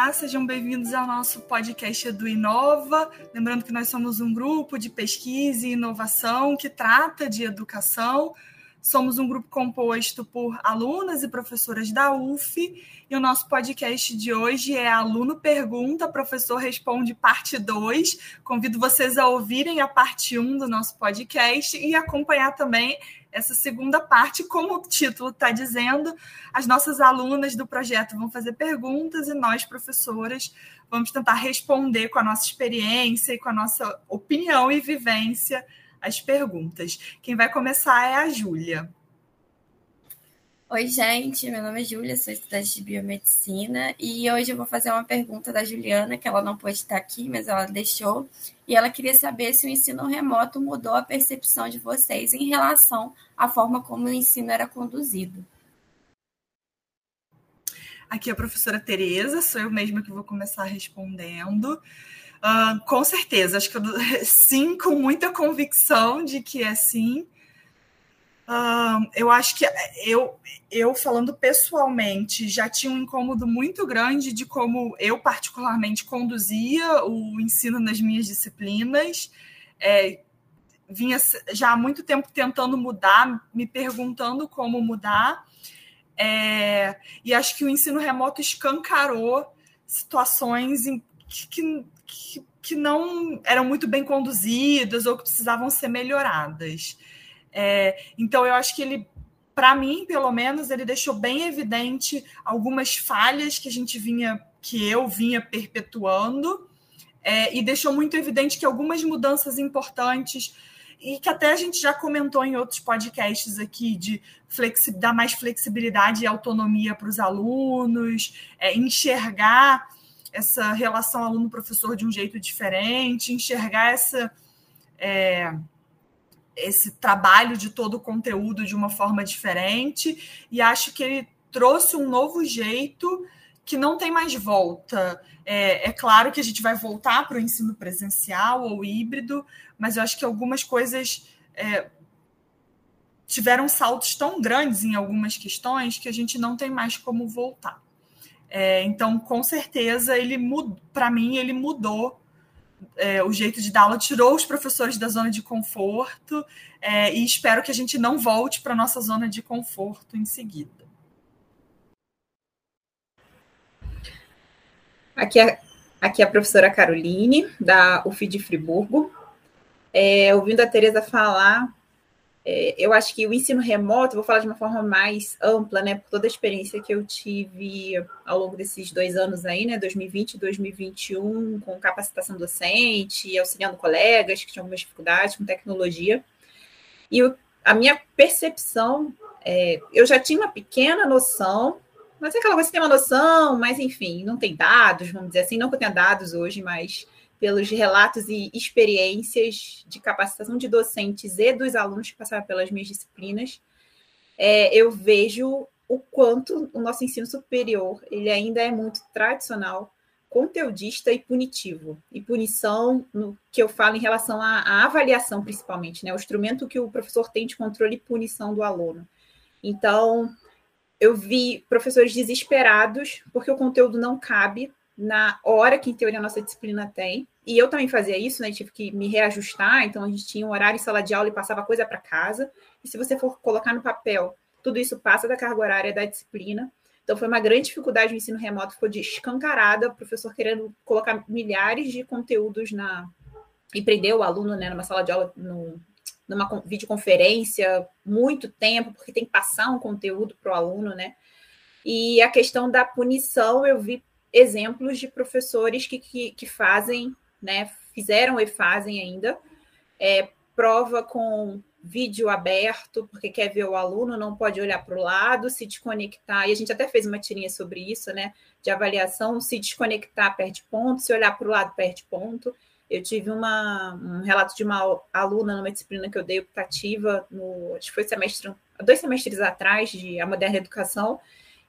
Olá, sejam bem-vindos ao nosso podcast do Inova. Lembrando que nós somos um grupo de pesquisa e inovação que trata de educação. Somos um grupo composto por alunas e professoras da UF. E o nosso podcast de hoje é Aluno Pergunta, Professor Responde, parte 2. Convido vocês a ouvirem a parte 1 do nosso podcast e acompanhar também essa segunda parte, como o título está dizendo, as nossas alunas do projeto vão fazer perguntas e nós, professoras, vamos tentar responder com a nossa experiência e com a nossa opinião e vivência as perguntas. Quem vai começar é a Júlia. Oi, gente, meu nome é Júlia, sou estudante de biomedicina e hoje eu vou fazer uma pergunta da Juliana, que ela não pôde estar aqui, mas ela deixou, e ela queria saber se o ensino remoto mudou a percepção de vocês em relação à forma como o ensino era conduzido. Aqui é a professora Tereza, sou eu mesma que vou começar respondendo. Uh, com certeza, acho que eu, sim, com muita convicção de que é sim. Eu acho que eu, eu, falando pessoalmente, já tinha um incômodo muito grande de como eu, particularmente, conduzia o ensino nas minhas disciplinas. É, vinha já há muito tempo tentando mudar, me perguntando como mudar. É, e acho que o ensino remoto escancarou situações em que, que, que não eram muito bem conduzidas ou que precisavam ser melhoradas. É, então, eu acho que ele, para mim, pelo menos, ele deixou bem evidente algumas falhas que a gente vinha, que eu vinha perpetuando, é, e deixou muito evidente que algumas mudanças importantes e que até a gente já comentou em outros podcasts aqui de dar mais flexibilidade e autonomia para os alunos, é, enxergar essa relação aluno-professor de um jeito diferente, enxergar essa é, esse trabalho de todo o conteúdo de uma forma diferente, e acho que ele trouxe um novo jeito que não tem mais volta. É, é claro que a gente vai voltar para o ensino presencial ou híbrido, mas eu acho que algumas coisas é, tiveram saltos tão grandes em algumas questões que a gente não tem mais como voltar. É, então, com certeza, ele para mim, ele mudou é, o jeito de dar aula, tirou os professores da zona de conforto é, e espero que a gente não volte para a nossa zona de conforto em seguida. Aqui é, aqui é a professora Caroline, da UF de Friburgo. É, ouvindo a Tereza falar, é, eu acho que o ensino remoto, vou falar de uma forma mais ampla, né, por toda a experiência que eu tive ao longo desses dois anos aí, né, 2020 e 2021, com capacitação docente, auxiliando colegas que tinham algumas dificuldades com tecnologia. E a minha percepção, é, eu já tinha uma pequena noção, mas é aquela coisa que tem uma noção, mas enfim, não tem dados, vamos dizer assim, não que eu tenha dados hoje, mas pelos relatos e experiências de capacitação de docentes e dos alunos que passaram pelas minhas disciplinas, é, eu vejo o quanto o nosso ensino superior ele ainda é muito tradicional, conteudista e punitivo. E punição, no que eu falo em relação à, à avaliação, principalmente, né? o instrumento que o professor tem de controle e punição do aluno. Então, eu vi professores desesperados porque o conteúdo não cabe na hora que, em teoria, a nossa disciplina tem. E eu também fazia isso, né? Tive que me reajustar. Então, a gente tinha um horário em sala de aula e passava coisa para casa. E se você for colocar no papel, tudo isso passa da carga horária da disciplina. Então, foi uma grande dificuldade o ensino remoto, ficou de escancarada, o professor querendo colocar milhares de conteúdos na. e prender o aluno né, numa sala de aula, no, numa videoconferência, muito tempo, porque tem que passar um conteúdo para o aluno, né? E a questão da punição, eu vi exemplos de professores que, que, que fazem, né, fizeram e fazem ainda, é, prova com vídeo aberto, porque quer ver o aluno, não pode olhar para o lado, se desconectar, e a gente até fez uma tirinha sobre isso, né, de avaliação, se desconectar, perde ponto, se olhar para o lado, perde ponto. Eu tive uma, um relato de uma aluna numa disciplina que eu dei optativa, no, acho que foi semestre, dois semestres atrás, de A Moderna Educação,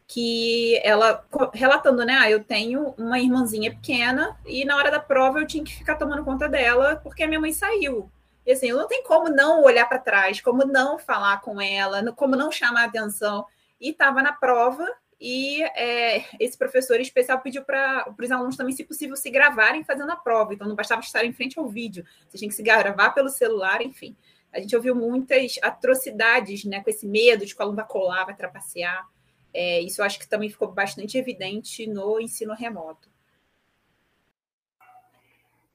que ela relatando, né? Ah, eu tenho uma irmãzinha pequena e na hora da prova eu tinha que ficar tomando conta dela porque a minha mãe saiu. E assim, não tem como não olhar para trás, como não falar com ela, como não chamar atenção. E estava na prova e é, esse professor especial pediu para os alunos também, se possível, se gravarem fazendo a prova. Então, não bastava estar em frente ao vídeo, você tinha que se gravar pelo celular, enfim. A gente ouviu muitas atrocidades né, com esse medo de que o aluno vai colar, vai trapacear. É, isso eu acho que também ficou bastante evidente no ensino remoto.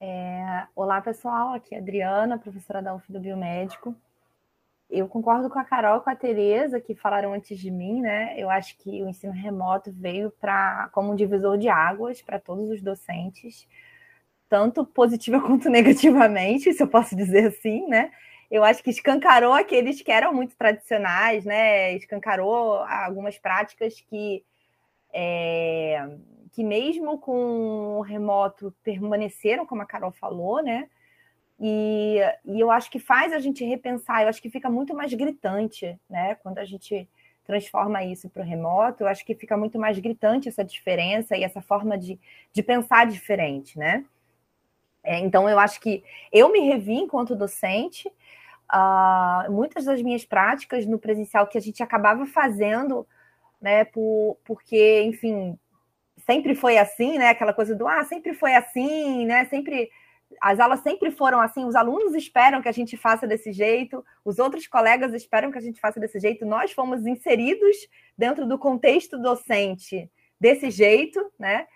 É, olá, pessoal. Aqui é a Adriana, professora da UF do Biomédico eu concordo com a Carol e com a Tereza, que falaram antes de mim, né? Eu acho que o ensino remoto veio para como um divisor de águas para todos os docentes, tanto positiva quanto negativamente, se eu posso dizer assim, né? Eu acho que escancarou aqueles que eram muito tradicionais, né? Escancarou algumas práticas que, é, que mesmo com o remoto permaneceram, como a Carol falou, né? E, e eu acho que faz a gente repensar, eu acho que fica muito mais gritante, né? Quando a gente transforma isso para o remoto, eu acho que fica muito mais gritante essa diferença e essa forma de, de pensar diferente, né? É, então, eu acho que eu me revi enquanto docente, uh, muitas das minhas práticas no presencial que a gente acabava fazendo, né, por, porque, enfim, sempre foi assim, né? Aquela coisa do, ah, sempre foi assim, né? Sempre as aulas sempre foram assim, os alunos esperam que a gente faça desse jeito, os outros colegas esperam que a gente faça desse jeito, nós fomos inseridos dentro do contexto docente desse jeito, né?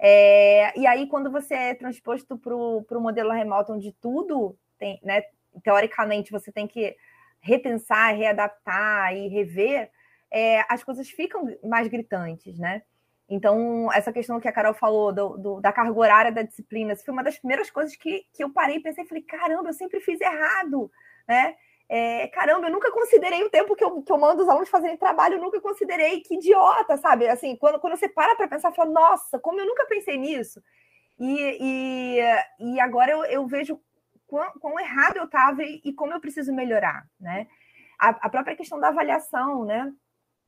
É, e aí, quando você é transposto para o modelo remoto, onde tudo tem, né? Teoricamente, você tem que repensar, readaptar e rever, é, as coisas ficam mais gritantes, né? Então, essa questão que a Carol falou do, do, da carga horária da disciplina, foi uma das primeiras coisas que, que eu parei e pensei, falei, caramba, eu sempre fiz errado, né? É, caramba, eu nunca considerei o tempo que eu, que eu mando os alunos fazerem trabalho, eu nunca considerei, que idiota, sabe? Assim, quando, quando você para para pensar, fala, nossa, como eu nunca pensei nisso. E, e, e agora eu, eu vejo quão, quão errado eu estava e, e, como eu preciso melhorar, né? A, a própria questão da avaliação, né?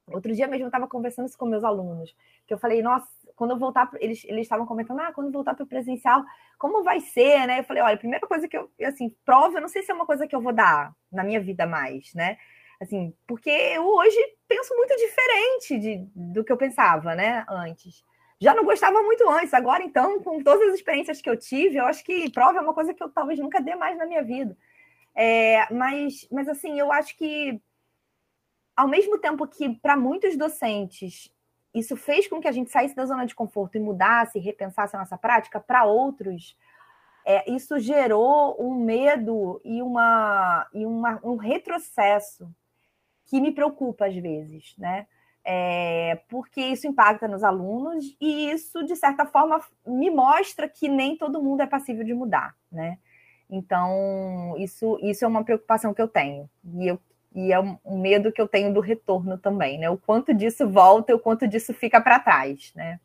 Outro dia mesmo eu estava conversando isso com meus alunos, que eu falei, nossa, quando eu voltar, eles, eles estavam comentando, ah, quando voltar para o presencial, como vai ser, né? Eu falei, olha, primeira coisa que eu, assim, prova, eu não sei se é uma coisa que eu vou dar na minha vida mais, né? Assim, porque eu hoje penso muito diferente de, do que eu pensava, né, antes. Já não gostava muito antes, agora então, com todas as experiências que eu tive, eu acho que prova é uma coisa que eu talvez nunca dê mais na minha vida. É, mas, mas assim, eu acho que ao mesmo tempo que, para muitos docentes, isso fez com que a gente saísse da zona de conforto e mudasse, repensasse a nossa prática, para outros, é, isso gerou um medo e, uma, e uma, um retrocesso que me preocupa às vezes, né? É, porque isso impacta nos alunos e isso, de certa forma, me mostra que nem todo mundo é passível de mudar, né? Então, isso, isso é uma preocupação que eu tenho. E eu e é um medo que eu tenho do retorno também, né? O quanto disso volta e o quanto disso fica para trás, né?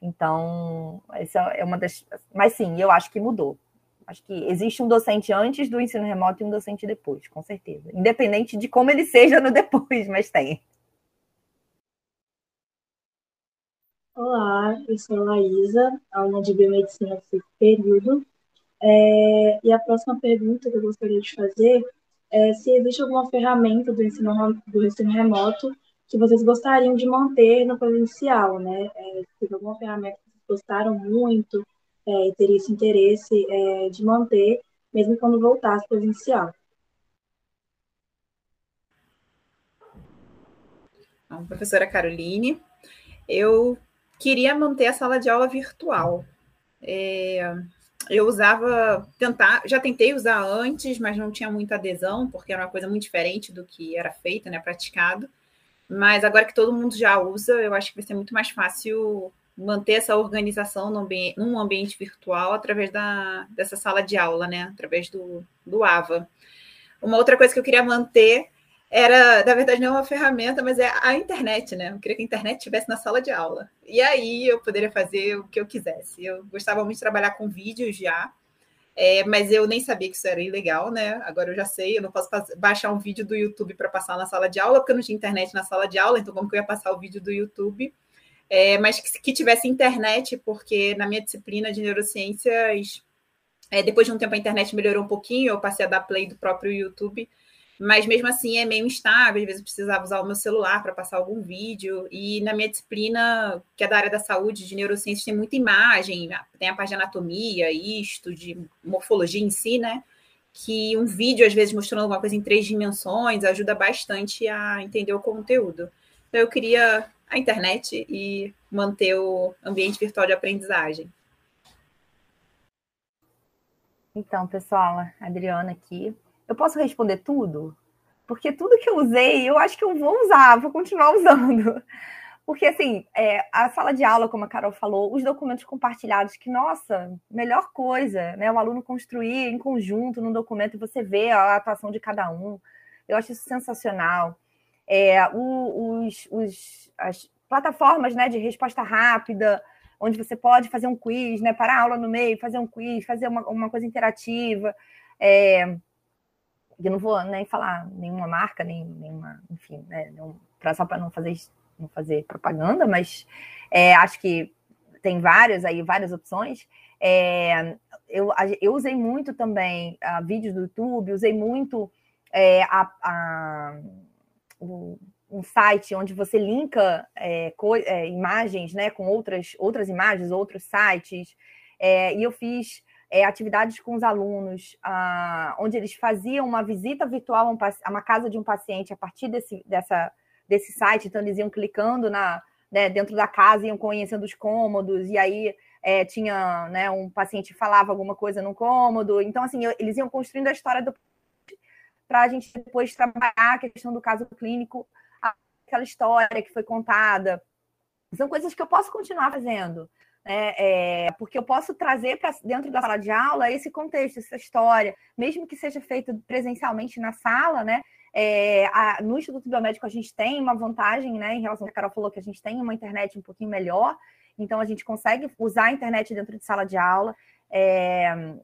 Então, essa é uma das. Mas sim, eu acho que mudou. Acho que existe um docente antes do ensino remoto e um docente depois, com certeza. Independente de como ele seja no depois, mas tem. Olá, eu sou a Laísa, aluna de biomedicina do período. É, e a próxima pergunta que eu gostaria de fazer é, se existe alguma ferramenta do ensino, do ensino remoto que vocês gostariam de manter no presencial, né? É, se alguma ferramenta que vocês gostaram muito é, e teria esse interesse é, de manter, mesmo quando voltasse presencial. Bom, professora Caroline, eu queria manter a sala de aula virtual. É, eu usava, tentar, já tentei usar antes, mas não tinha muita adesão, porque era uma coisa muito diferente do que era feito, né, praticado. Mas agora que todo mundo já usa, eu acho que vai ser muito mais fácil manter essa organização num ambiente, num ambiente virtual através da, dessa sala de aula, né, através do, do AVA. Uma outra coisa que eu queria manter era, na verdade, não uma ferramenta, mas é a internet, né? Eu queria que a internet estivesse na sala de aula. E aí eu poderia fazer o que eu quisesse. Eu gostava muito de trabalhar com vídeos já, é, mas eu nem sabia que isso era ilegal, né? Agora eu já sei, eu não posso baixar um vídeo do YouTube para passar na sala de aula, porque eu não tinha internet na sala de aula, então como que eu ia passar o vídeo do YouTube? É, mas que, que, tivesse internet, porque na minha disciplina de neurociências, é, depois de um tempo a internet melhorou um pouquinho, eu passei a dar play do próprio YouTube, mas mesmo assim é meio instável, às vezes eu precisava usar o meu celular para passar algum vídeo, e na minha disciplina, que é da área da saúde, de neurociências, tem muita imagem, tem a parte de anatomia, isto, de morfologia em si, né? Que um vídeo, às vezes, mostrando alguma coisa em três dimensões, ajuda bastante a entender o conteúdo. Então, eu queria a internet e manter o ambiente virtual de aprendizagem. Então, pessoal, Adriana aqui. Eu posso responder tudo? Porque tudo que eu usei, eu acho que eu vou usar, vou continuar usando. Porque, assim, é, a sala de aula, como a Carol falou, os documentos compartilhados, que, nossa, melhor coisa, né? O aluno construir em conjunto num documento e você vê a atuação de cada um. Eu acho isso sensacional. É, os, os, as plataformas né, de resposta rápida, onde você pode fazer um quiz, né? Parar a aula no meio, fazer um quiz, fazer uma, uma coisa interativa. É, eu não vou nem falar nenhuma marca, nem nenhuma, enfim, né? Não, só para não fazer, não fazer propaganda, mas é, acho que tem várias aí, várias opções. É, eu, eu usei muito também uh, vídeos do YouTube, usei muito é, a, a, o, um site onde você linka é, é, imagens né, com outras, outras imagens, outros sites. É, e eu fiz é, atividades com os alunos, ah, onde eles faziam uma visita virtual a, um, a, uma casa de um paciente a partir desse, dessa, desse site. Então, eles iam clicando na, né, dentro da casa, iam conhecendo os cômodos, e aí é, tinha né, um paciente falava alguma coisa no cômodo. Então, assim, eu, eles iam construindo a história do para a gente depois trabalhar a questão do caso clínico aquela história que foi contada. São coisas que eu posso continuar fazendo. Né? É, porque eu posso trazer para dentro da sala de aula esse contexto, essa história, mesmo que seja feito presencialmente na sala, né? É, a, no Instituto Biomédico a gente tem uma vantagem, né, em relação ao que a Carol falou, que a gente tem uma internet um pouquinho melhor, então a gente consegue usar a internet dentro de sala de aula, é,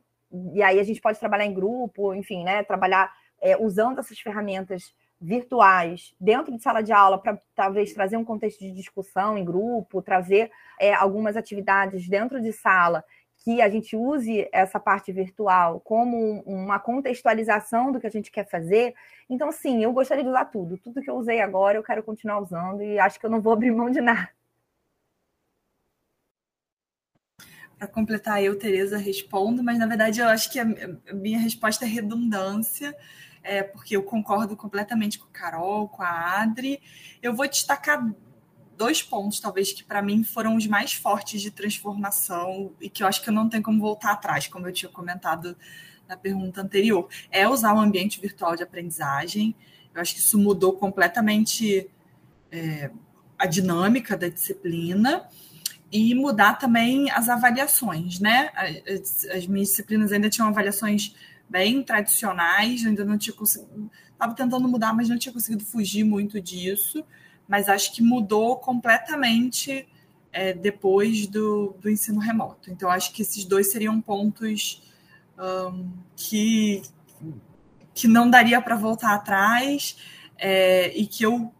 e aí a gente pode trabalhar em grupo, enfim, né, trabalhar é, usando essas ferramentas virtuais dentro de sala de aula para talvez trazer um contexto de discussão em grupo, trazer é, algumas atividades dentro de sala que a gente use essa parte virtual como uma contextualização do que a gente quer fazer. Então, sim, eu gostaria de usar tudo. Tudo que eu usei agora, eu quero continuar usando e acho que eu não vou abrir mão de nada. Para completar, eu, Tereza, respondo, mas na verdade eu acho que a minha resposta é redundância é, porque eu concordo completamente com a Carol, com a Adri. Eu vou destacar dois pontos, talvez, que para mim foram os mais fortes de transformação e que eu acho que eu não tenho como voltar atrás, como eu tinha comentado na pergunta anterior. É usar o ambiente virtual de aprendizagem. Eu acho que isso mudou completamente é, a dinâmica da disciplina e mudar também as avaliações, né? As, as minhas disciplinas ainda tinham avaliações bem tradicionais, ainda não tinha conseguido. Estava tentando mudar, mas não tinha conseguido fugir muito disso. Mas acho que mudou completamente é, depois do, do ensino remoto. Então, acho que esses dois seriam pontos um, que, que não daria para voltar atrás é, e que eu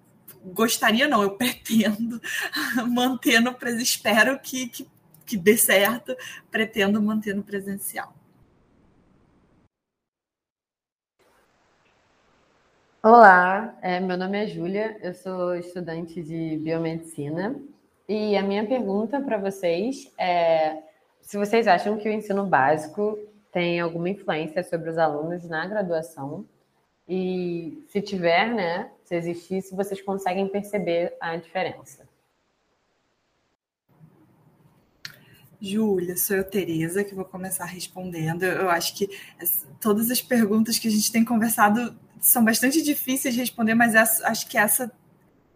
gostaria, não, eu pretendo manter no presencial. Espero que, que, que dê certo, pretendo manter no presencial. Olá, é, meu nome é Júlia, eu sou estudante de biomedicina e a minha pergunta para vocês é se vocês acham que o ensino básico tem alguma influência sobre os alunos na graduação e se tiver, né, se existir, se vocês conseguem perceber a diferença. Júlia, sou eu, Tereza, que vou começar respondendo. Eu acho que todas as perguntas que a gente tem conversado são bastante difíceis de responder, mas essa, acho que essa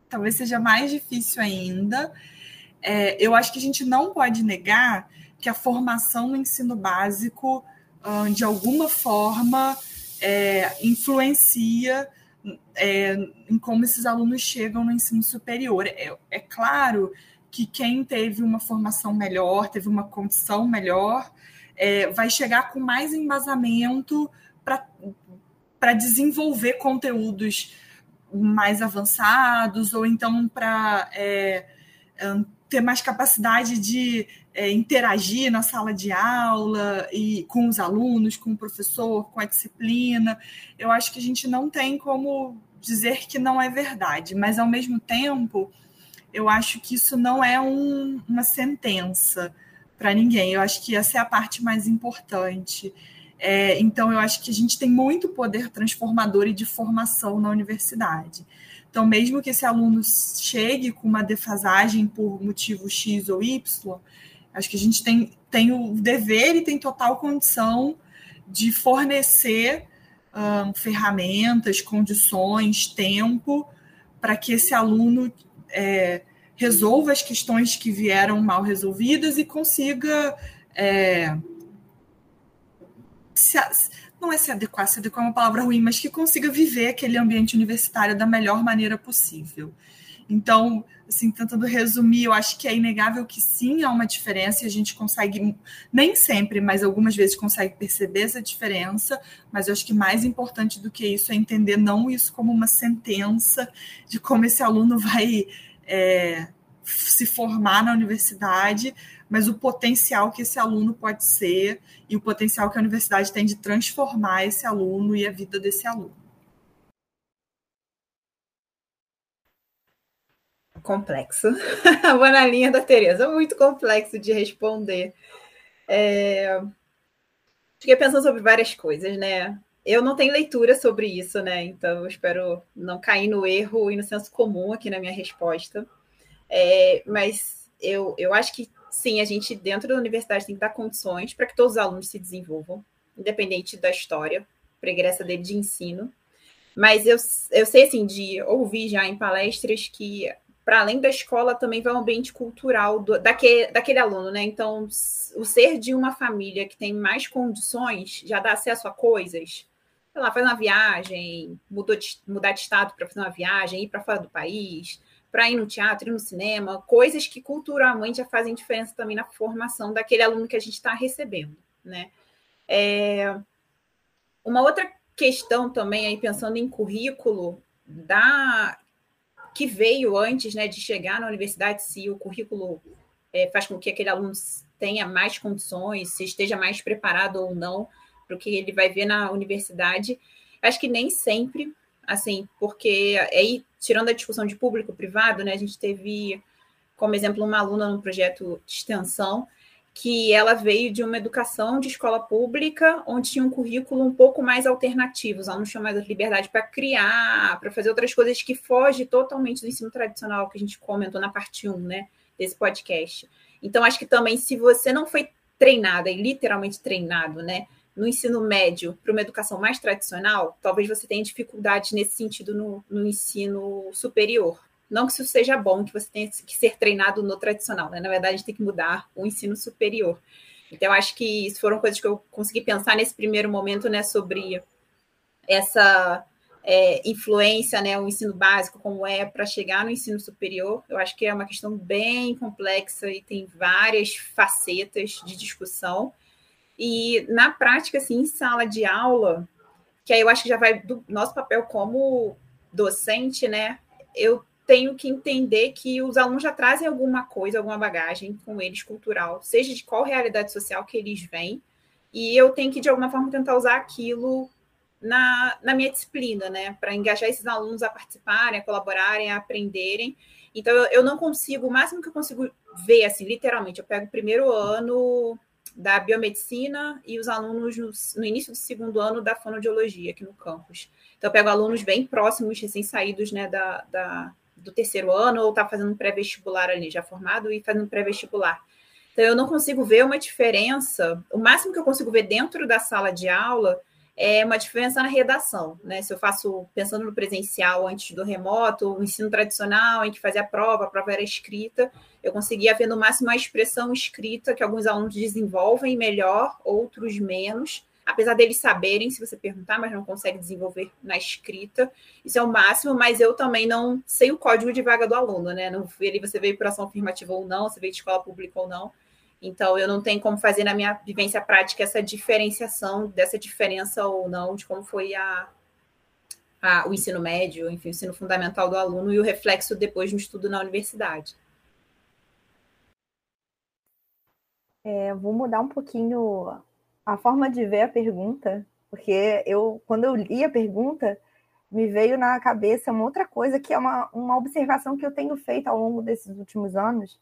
talvez seja mais difícil ainda. É, eu acho que a gente não pode negar que a formação no ensino básico, de alguma forma, é, influencia é, em como esses alunos chegam no ensino superior. É, é, claro que quem teve uma formação melhor, teve uma condição melhor, é, vai chegar com mais embasamento para para desenvolver conteúdos mais avançados, ou então para é, ter mais capacidade de é, interagir na sala de aula e com os alunos, com o professor, com a disciplina. Eu acho que a gente não tem como dizer que não é verdade, mas ao mesmo tempo, eu acho que isso não é um, uma sentença para ninguém. Eu acho que essa é a parte mais importante. É, então, eu acho que a gente tem muito poder transformador e de formação na universidade. Então, mesmo que esse aluno chegue com uma defasagem por motivo X ou Y, acho que a gente tem, tem o dever e tem total condição de fornecer um, ferramentas, condições, tempo, para que esse aluno é, resolva as questões que vieram mal resolvidas e consiga. É, se, não é se adequar, se adequar é uma palavra ruim, mas que consiga viver aquele ambiente universitário da melhor maneira possível. Então, assim, tentando resumir, eu acho que é inegável que sim há uma diferença e a gente consegue, nem sempre, mas algumas vezes consegue perceber essa diferença, mas eu acho que mais importante do que isso é entender não isso como uma sentença de como esse aluno vai é, se formar na universidade, mas o potencial que esse aluno pode ser e o potencial que a universidade tem de transformar esse aluno e a vida desse aluno. Complexo. Vou na linha da Tereza, muito complexo de responder. É... Fiquei pensando sobre várias coisas, né? Eu não tenho leitura sobre isso, né? Então espero não cair no erro e no senso comum aqui na minha resposta. É, mas eu, eu acho que sim, a gente dentro da universidade tem que dar condições para que todos os alunos se desenvolvam, independente da história, pregressa dele de ensino. Mas eu, eu sei, assim, de ouvir já em palestras que, para além da escola, também vai um ambiente cultural do, daquele, daquele aluno, né? Então, o ser de uma família que tem mais condições já dá acesso a coisas, sei lá, fazer uma viagem, mudou de, mudar de estado para fazer uma viagem, ir para fora do país, para ir no teatro, ir no cinema, coisas que culturalmente já fazem diferença também na formação daquele aluno que a gente está recebendo, né? É... Uma outra questão também aí pensando em currículo da que veio antes, né, de chegar na universidade, se o currículo é, faz com que aquele aluno tenha mais condições, se esteja mais preparado ou não para o que ele vai ver na universidade. Acho que nem sempre assim, porque aí, tirando a discussão de público-privado, né, a gente teve como exemplo uma aluna no projeto de extensão que ela veio de uma educação de escola pública, onde tinha um currículo um pouco mais alternativo, os alunos tinham mais liberdade para criar, para fazer outras coisas que foge totalmente do ensino tradicional que a gente comentou na parte 1, né, desse podcast. Então, acho que também, se você não foi treinada, e literalmente treinado, né, no ensino médio para uma educação mais tradicional, talvez você tenha dificuldades nesse sentido no, no, ensino superior. Não que isso seja bom, que você tenha que ser treinado no tradicional, né? Na verdade, a gente tem que mudar o ensino superior. Então, acho que isso foram coisas que eu consegui pensar nesse primeiro momento, né, sobre essa é, influência, né, o ensino básico, como é para chegar no ensino superior. Eu acho que é uma questão bem complexa e tem várias facetas de discussão. E na prática, assim, em sala de aula, que aí eu acho que já vai do nosso papel como docente, né? Eu tenho que entender que os alunos já trazem alguma coisa, alguma bagagem com eles cultural, seja de qual realidade social que eles vêm, e eu tenho que, de alguma forma, tentar usar aquilo na, na minha disciplina, né? Para engajar esses alunos a participarem, a colaborarem, a aprenderem. Então, eu, eu não consigo, o máximo que eu consigo ver, assim, literalmente, eu pego o primeiro ano da biomedicina e os alunos no, no, início do segundo ano da fonoaudiologia aqui no campus. Então, eu pego alunos bem próximos, recém-saídos né, da, da, do terceiro ano, ou está fazendo pré-vestibular ali, já formado e fazendo pré-vestibular. Então, eu não consigo ver uma diferença. O máximo que eu consigo ver dentro da sala de aula é uma diferença na redação, né? Se eu faço, pensando no presencial antes do remoto, o ensino tradicional, em que fazia a prova, a prova era escrita, eu conseguia ver no máximo a expressão escrita, que alguns alunos desenvolvem melhor, outros menos, apesar deles saberem, se você perguntar, mas não consegue desenvolver na escrita. Isso é o máximo, mas eu também não sei o código de vaga do aluno, né? Não ali você veio por ação afirmativa ou não, você veio de escola pública ou não. Então, eu não tenho como fazer na minha vivência prática essa diferenciação dessa diferença ou não de como foi a, a, o ensino médio, enfim, o ensino fundamental do aluno e o reflexo depois no estudo na universidade. É, vou mudar um pouquinho a forma de ver a pergunta, porque eu, quando eu li a pergunta, me veio na cabeça uma outra coisa, que é uma, uma observação que eu tenho feito ao longo desses últimos anos.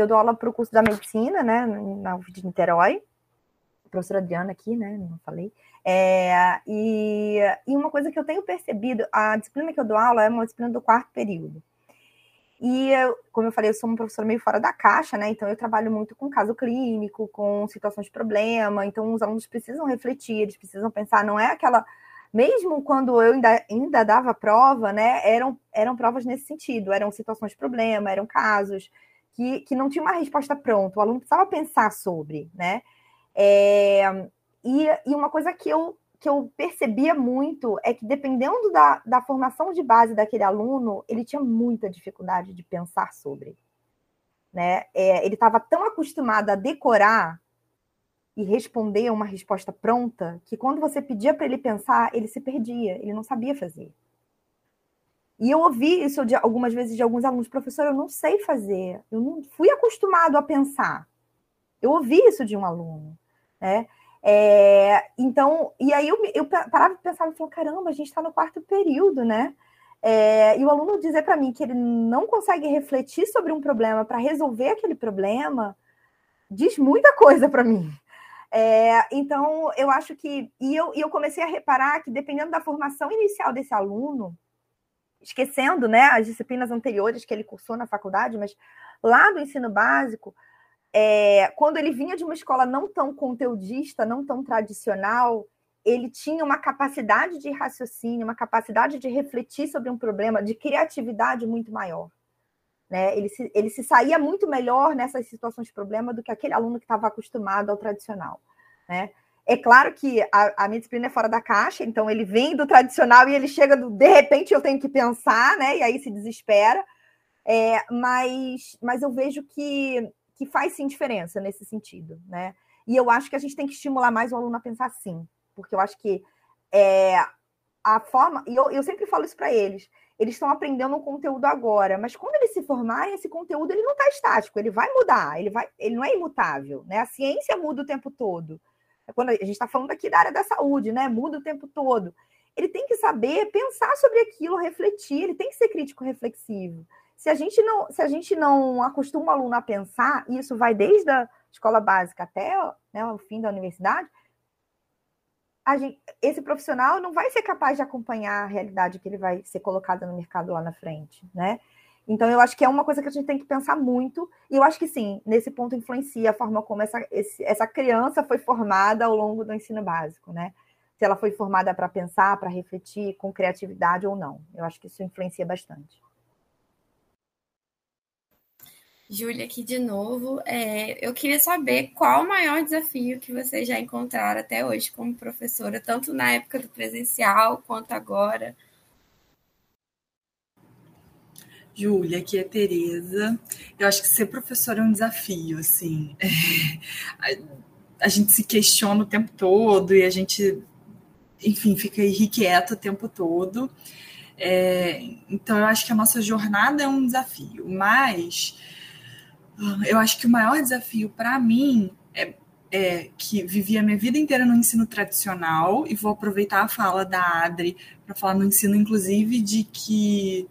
Eu dou aula para o curso da medicina, né, na UF de Niterói, professora Adriana aqui, né, não falei. É, e, e uma coisa que eu tenho percebido, a disciplina que eu dou aula é uma disciplina do quarto período. E, como eu falei, eu sou uma professora meio fora da caixa, né? Então, eu trabalho muito com caso clínico, com situações de problema. Então, os alunos precisam refletir, eles precisam pensar. Não é aquela. Mesmo quando eu ainda, ainda dava prova, né? Eram, eram provas nesse sentido. Eram situações de problema, eram casos que, que não tinha uma resposta pronta. O aluno precisava pensar sobre, né? É, e, e uma coisa que eu que eu percebia muito é que, dependendo da, da formação de base daquele aluno, ele tinha muita dificuldade de pensar sobre. Né? É, ele estava tão acostumado a decorar e responder uma resposta pronta que, quando você pedia para ele pensar, ele se perdia, ele não sabia fazer. E eu ouvi isso de, algumas vezes de alguns alunos, professor, eu não sei fazer, eu não fui acostumado a pensar. Eu ouvi isso de um aluno, né? É, então, e aí eu, eu parava e pensava e falava, caramba, a gente está no quarto período, né? É, e o aluno dizer para mim que ele não consegue refletir sobre um problema para resolver aquele problema diz muita coisa para mim. É, então, eu acho que. E eu, e eu comecei a reparar que, dependendo da formação inicial desse aluno, esquecendo né, as disciplinas anteriores que ele cursou na faculdade, mas lá do ensino básico, é, quando ele vinha de uma escola não tão conteudista, não tão tradicional, ele tinha uma capacidade de raciocínio, uma capacidade de refletir sobre um problema, de criatividade muito maior. Né? Ele, se, ele se saía muito melhor nessas situações de problema do que aquele aluno que estava acostumado ao tradicional. Né? É claro que a, a, minha disciplina é fora da caixa, então ele vem do tradicional e ele chega do de repente eu tenho que pensar, né? E aí se desespera. É, mas, mas eu vejo que que faz sim diferença nesse sentido, né? E eu acho que a gente tem que estimular mais o aluno a pensar assim, porque eu acho que é, a forma, e eu, eu sempre falo isso para eles, eles estão aprendendo um conteúdo agora, mas quando eles se formarem, esse conteúdo ele não está estático, ele vai mudar, ele vai, ele não é imutável, né? A ciência muda o tempo todo. Quando a gente está falando aqui da área da saúde, né? Muda o tempo todo. Ele tem que saber pensar sobre aquilo, refletir, ele tem que ser crítico reflexivo. Se a gente não, se a gente não acostuma o aluno a pensar, e isso vai desde a escola básica até né, o fim da universidade, gente, esse profissional não vai ser capaz de acompanhar a realidade que ele vai ser colocado no mercado lá na frente, né? Então, eu acho que é uma coisa que a gente tem que pensar muito, e eu acho que sim, nesse ponto influencia a forma como essa, esse, essa criança foi formada ao longo do ensino básico, né? Se ela foi formada para pensar, para refletir, com criatividade ou não. Eu acho que isso influencia bastante. Júlia aqui de novo. É, eu queria saber qual o maior desafio que vocês já encontraram até hoje como professora, tanto na época do presencial quanto agora. Júlia, aqui é Tereza. Eu acho que ser professora é um desafio, assim. a, a gente se questiona o tempo todo e a gente, enfim, fica irrequieto o tempo todo. É, então, eu acho que a nossa jornada é um desafio, mas eu acho que o maior desafio para mim é, é, que vivi a minha vida inteira no ensino tradicional e vou aproveitar a fala da Adri para falar no ensino, inclusive, de que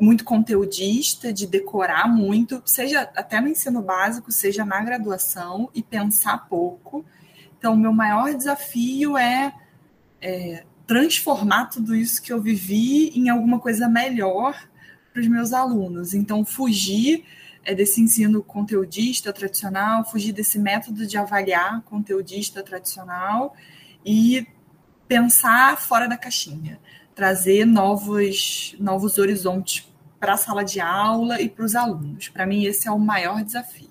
muito conteudista, de decorar muito, seja até no ensino básico, seja na graduação, e pensar pouco. Então, meu maior desafio é, é transformar tudo isso que eu vivi em alguma coisa melhor para os meus alunos. Então, fugir é, desse ensino conteudista tradicional, fugir desse método de avaliar conteudista tradicional e pensar fora da caixinha, trazer novos, novos horizontes para a sala de aula e para os alunos. Para mim, esse é o maior desafio.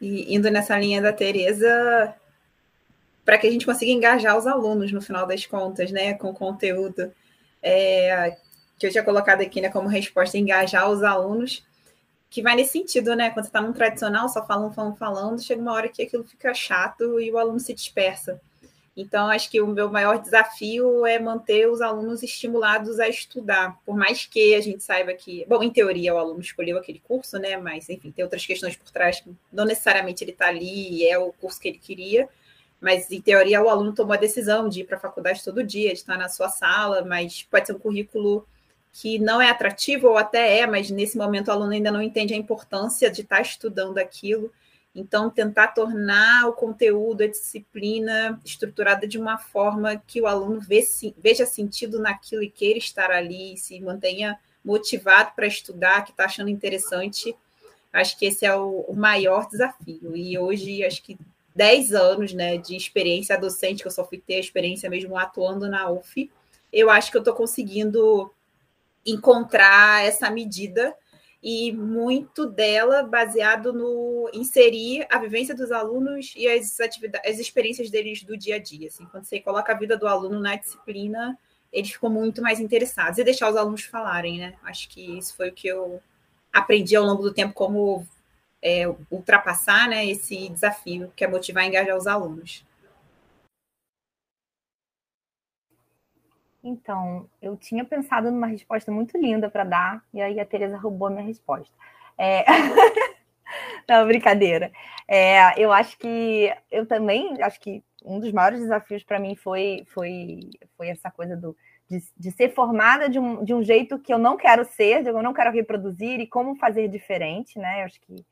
E indo nessa linha da Tereza, para que a gente consiga engajar os alunos no final das contas, né, com conteúdo é, que eu tinha colocado aqui né, como resposta, engajar os alunos, que vai nesse sentido, né? Quando você está num tradicional, só falando, falando, falando, chega uma hora que aquilo fica chato e o aluno se dispersa. Então, acho que o meu maior desafio é manter os alunos estimulados a estudar, por mais que a gente saiba que, bom, em teoria o aluno escolheu aquele curso, né? Mas, enfim, tem outras questões por trás que não necessariamente ele está ali e é o curso que ele queria, mas em teoria o aluno tomou a decisão de ir para a faculdade todo dia, de estar na sua sala, mas pode ser um currículo que não é atrativo, ou até é, mas nesse momento o aluno ainda não entende a importância de estar estudando aquilo. Então, tentar tornar o conteúdo, a disciplina estruturada de uma forma que o aluno veja sentido naquilo e queira estar ali, se mantenha motivado para estudar, que está achando interessante. Acho que esse é o, maior desafio. E hoje, acho que 10 anos né, de experiência docente, que eu só fui ter a experiência mesmo atuando na UF, eu acho que eu estou conseguindo encontrar essa medida e muito dela baseado no inserir a vivência dos alunos e as atividades, as experiências deles do dia a dia. Assim, quando você coloca a vida do aluno na disciplina, eles ficam muito mais interessados e deixar os alunos falarem, né? Acho que isso foi o que eu aprendi ao longo do tempo como é, ultrapassar, né, esse desafio que é motivar e engajar os alunos. Então, eu tinha pensado numa resposta muito linda para dar, e aí a Tereza roubou a minha resposta. É... Não, brincadeira. É, eu acho que eu também acho que um dos maiores desafios para mim foi, foi, foi essa coisa do, de, de, ser formada de um, de um jeito que eu não quero ser, eu não quero reproduzir e como fazer diferente, né? Eu acho que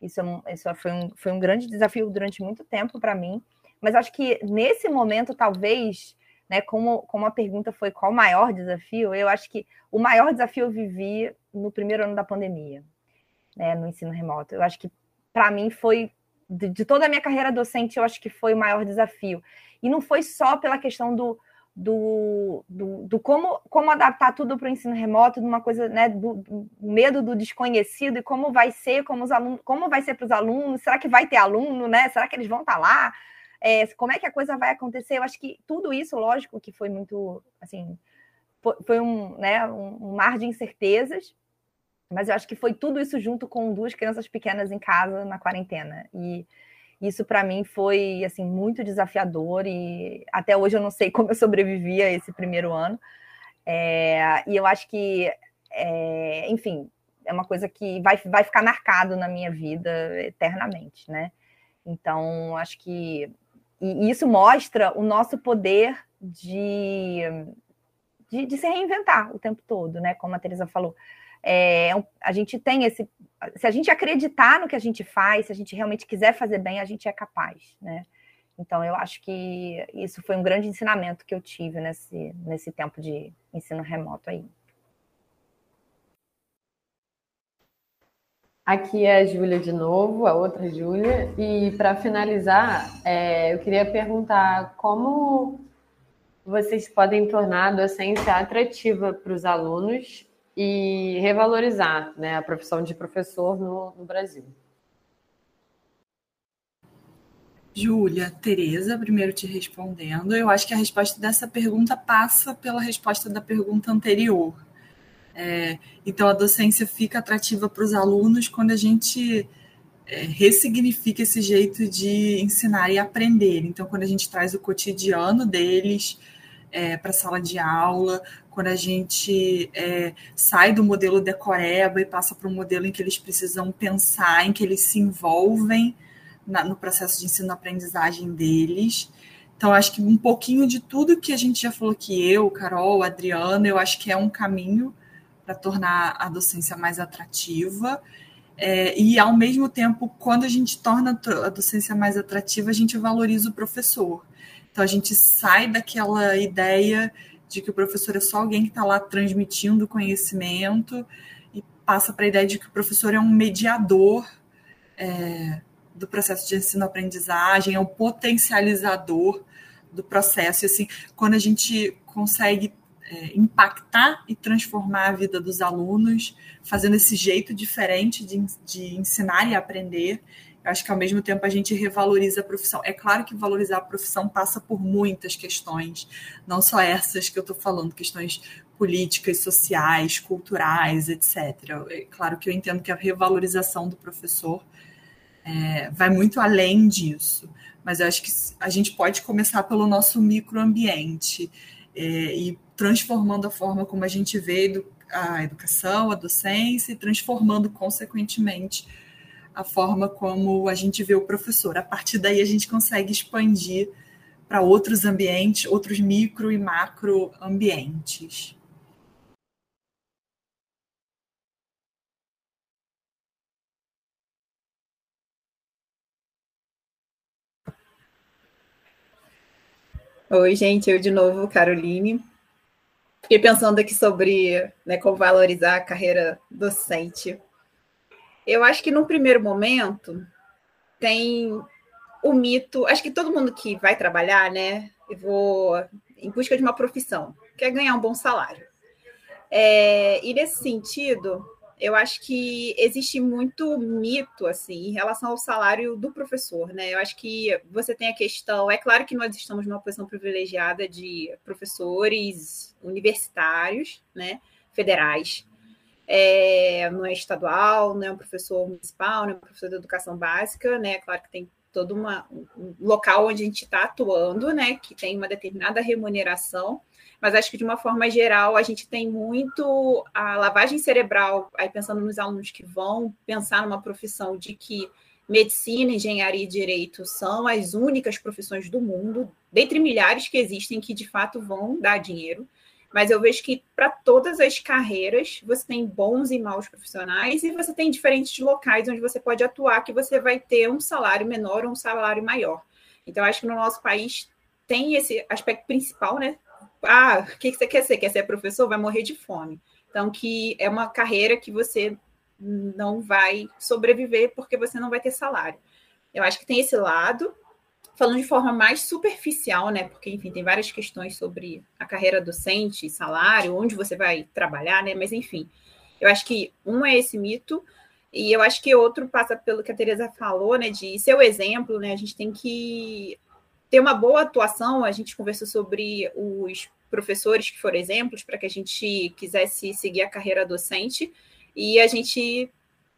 isso, é isso foi, um, foi um grande desafio durante muito tempo para mim. Mas acho que nesse momento, talvez, né? Como, como a pergunta foi qual o maior desafio, eu acho que o maior desafio eu vivi no primeiro ano da pandemia, né? No ensino remoto. Eu acho que para mim foi de, de, toda a minha carreira docente, eu acho que foi o maior desafio. E não foi só pela questão do, do, do, do como, como adaptar tudo para o ensino remoto, de uma coisa, né, do, do, medo do desconhecido e como vai ser, como os alunos, como vai ser para os alunos, será que vai ter aluno, né? Será que eles vão estar tá lá? É, como é que a coisa vai acontecer. Eu acho que tudo isso, lógico, que foi muito, assim, foi um, né, um mar de incertezas, mas eu acho que foi tudo isso junto com duas crianças pequenas em casa na quarentena. E isso para mim foi assim muito desafiador e até hoje eu não sei como eu sobrevivi a esse primeiro ano. É, e eu acho que, é, enfim, é uma coisa que vai, vai ficar marcado na minha vida eternamente, né? Então, acho que e isso mostra o nosso poder de, de, de se reinventar o tempo todo, né? Como a Teresa falou. É, é a gente tem esse. Se a gente acreditar no que a gente faz, se a gente realmente quiser fazer bem, a gente é capaz, né? Então, eu acho que isso foi um grande ensinamento que eu tive nesse, nesse tempo de ensino remoto aí. Aqui é a Júlia de novo, a outra Júlia. E para finalizar, é, eu queria perguntar como vocês podem tornar a docência atrativa para os alunos e revalorizar né, a profissão de professor no, no Brasil. Júlia, Tereza, primeiro te respondendo. Eu acho que a resposta dessa pergunta passa pela resposta da pergunta anterior. É, então, a docência fica atrativa para os alunos quando a gente é, ressignifica esse jeito de ensinar e aprender. Então, quando a gente traz o cotidiano deles é, para a sala de aula, quando a gente é, sai do modelo decoreba e passa para um modelo em que eles precisam pensar, em que eles se envolvem na, no processo de ensino-aprendizagem deles. Então, acho que um pouquinho de tudo que a gente já falou que eu, Carol, Adriana, eu acho que é um caminho para tornar a docência mais atrativa. É, e, ao mesmo tempo, quando a gente torna a docência mais atrativa, a gente valoriza o professor. Então, a gente sai daquela ideia de que o professor é só alguém que está lá transmitindo conhecimento e passa para a ideia de que o professor é um mediador é, do processo de ensino-aprendizagem, é um potencializador do processo. E, assim, quando a gente consegue é, impactar e transformar a vida dos alunos, fazendo esse jeito diferente de, de ensinar e aprender. Eu acho que ao mesmo tempo a gente revaloriza a profissão. É claro que valorizar a profissão passa por muitas questões, não só essas que eu estou falando, questões políticas, sociais, culturais, etc. É claro que eu entendo que a revalorização do professor é, vai muito além disso, mas eu acho que a gente pode começar pelo nosso microambiente é, e transformando a forma como a gente vê a educação, a docência, e transformando, consequentemente, a forma como a gente vê o professor. A partir daí, a gente consegue expandir para outros ambientes, outros micro e macro ambientes. Oi, gente, eu de novo, Caroline. Fiquei pensando aqui sobre né, como valorizar a carreira docente. Eu acho que no primeiro momento tem o mito, acho que todo mundo que vai trabalhar, né, eu vou em busca de uma profissão, quer ganhar um bom salário. É, e nesse sentido, eu acho que existe muito mito assim em relação ao salário do professor, né? Eu acho que você tem a questão, é claro que nós estamos numa posição privilegiada de professores universitários, né, federais. É, não é estadual, não é um professor municipal, não é um professor de educação básica, né? Claro que tem todo uma, um local onde a gente está atuando, né? Que tem uma determinada remuneração mas acho que de uma forma geral a gente tem muito a lavagem cerebral, aí pensando nos alunos que vão pensar numa profissão de que medicina, engenharia e direito são as únicas profissões do mundo, dentre milhares que existem que de fato vão dar dinheiro. Mas eu vejo que para todas as carreiras você tem bons e maus profissionais e você tem diferentes locais onde você pode atuar que você vai ter um salário menor ou um salário maior. Então, acho que no nosso país tem esse aspecto principal, né? Ah, o que você quer ser? Quer ser professor? Vai morrer de fome. Então, que é uma carreira que você não vai sobreviver porque você não vai ter salário. Eu acho que tem esse lado, falando de forma mais superficial, né? Porque, enfim, tem várias questões sobre a carreira docente, salário, onde você vai trabalhar, né? Mas, enfim, eu acho que um é esse mito, e eu acho que outro passa pelo que a Teresa falou, né? De ser o exemplo, né? A gente tem que ter uma boa atuação. A gente conversou sobre os professores que foram exemplos para que a gente quisesse seguir a carreira docente e a gente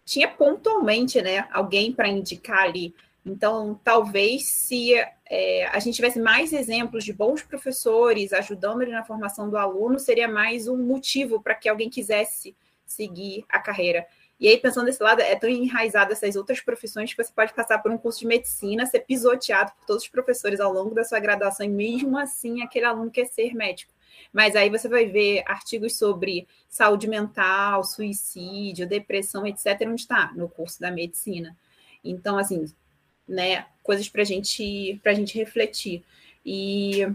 tinha pontualmente, né, alguém para indicar ali. Então, talvez se é, a gente tivesse mais exemplos de bons professores ajudando ele na formação do aluno, seria mais um motivo para que alguém quisesse seguir a carreira. E aí, pensando desse lado, é tão enraizado essas outras profissões que você pode passar por um curso de medicina, ser pisoteado por todos os professores ao longo da sua graduação, e mesmo assim aquele aluno quer ser médico. Mas aí você vai ver artigos sobre saúde mental, suicídio, depressão, etc., onde está? No curso da medicina. Então, assim, né, coisas para gente, a gente refletir. E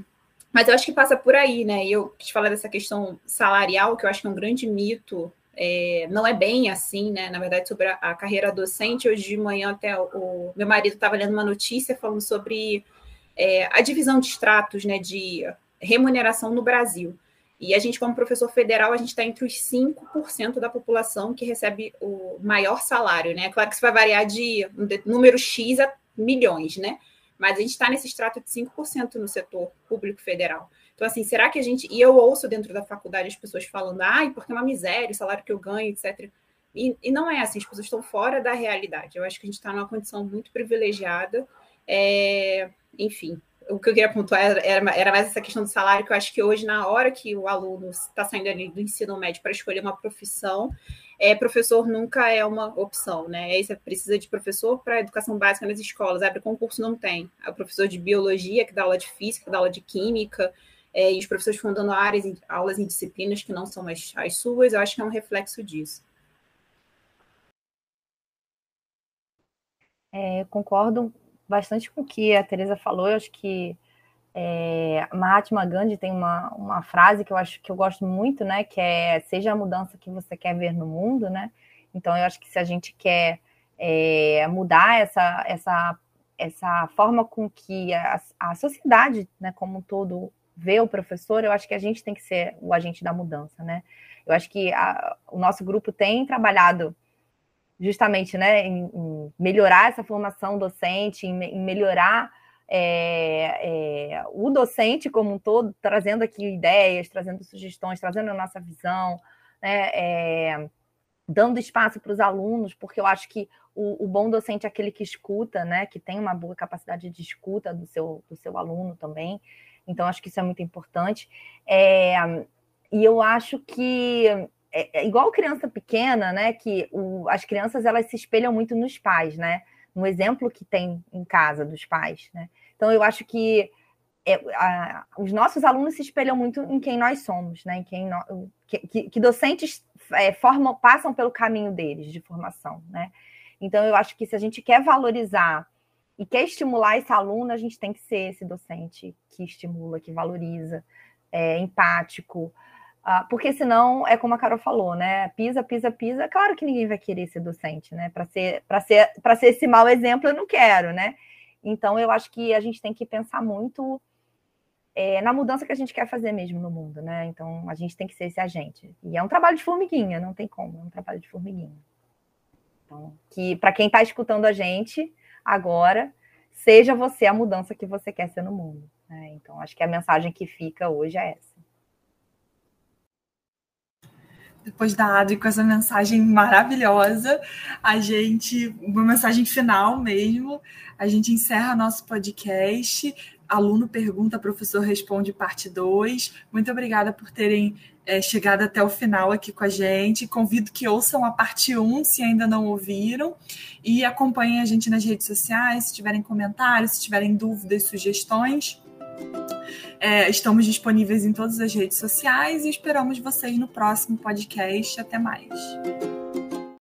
mas eu acho que passa por aí, né? Eu quis falar dessa questão salarial, que eu acho que é um grande mito é, não é bem assim, né? Na verdade, sobre a, a carreira docente, hoje de manhã até o, o meu marido estava lendo uma notícia falando sobre é, a divisão de estratos, né, de remuneração no Brasil. E a gente, como professor federal, a gente está entre os 5% da população que recebe o maior salário, né? Claro que isso vai variar de número X a milhões, né? Mas a gente está nesse extrato de 5% no setor público federal. Então, assim, será que a gente. E eu ouço dentro da faculdade as pessoas falando, ai, porque é uma miséria, o salário que eu ganho, etc. E, e não é assim, as pessoas estão fora da realidade. Eu acho que a gente está numa condição muito privilegiada. É, enfim, o que eu queria pontuar era, era, mais essa questão do salário, que eu acho que hoje, na hora que o aluno está saindo ali do ensino médio para escolher uma profissão, é, professor nunca é uma opção, né? Aí você precisa de professor para educação básica nas escolas, abre concurso, não tem. É o professor de biologia, que dá aula de física, que dá aula de química, é, e os professores fundando áreas, aulas em disciplinas que não são as, as suas, eu acho que é um reflexo disso. É, concordo bastante com o que a Teresa falou, eu acho que é, Mahatma Gandhi tem uma, uma frase que eu acho que eu gosto muito, né? Que é seja a mudança que você quer ver no mundo, né? Então eu acho que se a gente quer é, mudar essa, essa, essa forma com que a, a sociedade, né, como um todo vê o professor, eu acho que a gente tem que ser o agente da mudança, né? Eu acho que a, o nosso grupo tem trabalhado justamente, né, em, em melhorar essa formação docente, em, em melhorar é, é, o docente como um todo, trazendo aqui ideias, trazendo sugestões, trazendo a nossa visão, né, é, dando espaço para os alunos, porque eu acho que o, o, bom docente é aquele que escuta, né? Que tem uma boa capacidade de escuta do seu, do seu aluno também. Então, acho que isso é muito importante. É, e eu acho que é, é, igual criança pequena, né? Que o, as crianças elas se espelham muito nos pais, né? No exemplo que tem em casa dos pais, né? Então, eu acho que é, a, os nossos alunos se espelham muito em quem nós somos, né? Em quem no, que, que, que, docentes é, formam, passam pelo caminho deles de formação, né? Então eu acho que se a gente quer valorizar e quer estimular esse aluno, a gente tem que ser esse docente que estimula, que valoriza, é, empático, uh, porque senão é como a Carol falou, né? Pisa, pisa, pisa. Claro que ninguém vai querer ser docente, né? Para ser, para ser, para ser esse mau exemplo, eu não quero, né? Então eu acho que a gente tem que pensar muito é, na mudança que a gente quer fazer mesmo no mundo, né? Então a gente tem que ser esse agente. E é um trabalho de formiguinha, não tem como, é um trabalho de formiguinha. Então, que para quem está escutando a gente agora, seja você a mudança que você quer ser no mundo. Né? Então, acho que a mensagem que fica hoje é essa. Depois da Adri com essa mensagem maravilhosa, a gente, uma mensagem final mesmo, a gente encerra nosso podcast aluno pergunta, professor responde parte 2. Muito obrigada por terem é, chegado até o final aqui com a gente. Convido que ouçam a parte 1, um, se ainda não ouviram, e acompanhem a gente nas redes sociais, se tiverem comentários, se tiverem dúvidas, sugestões. É, estamos disponíveis em todas as redes sociais e esperamos vocês no próximo podcast. Até mais.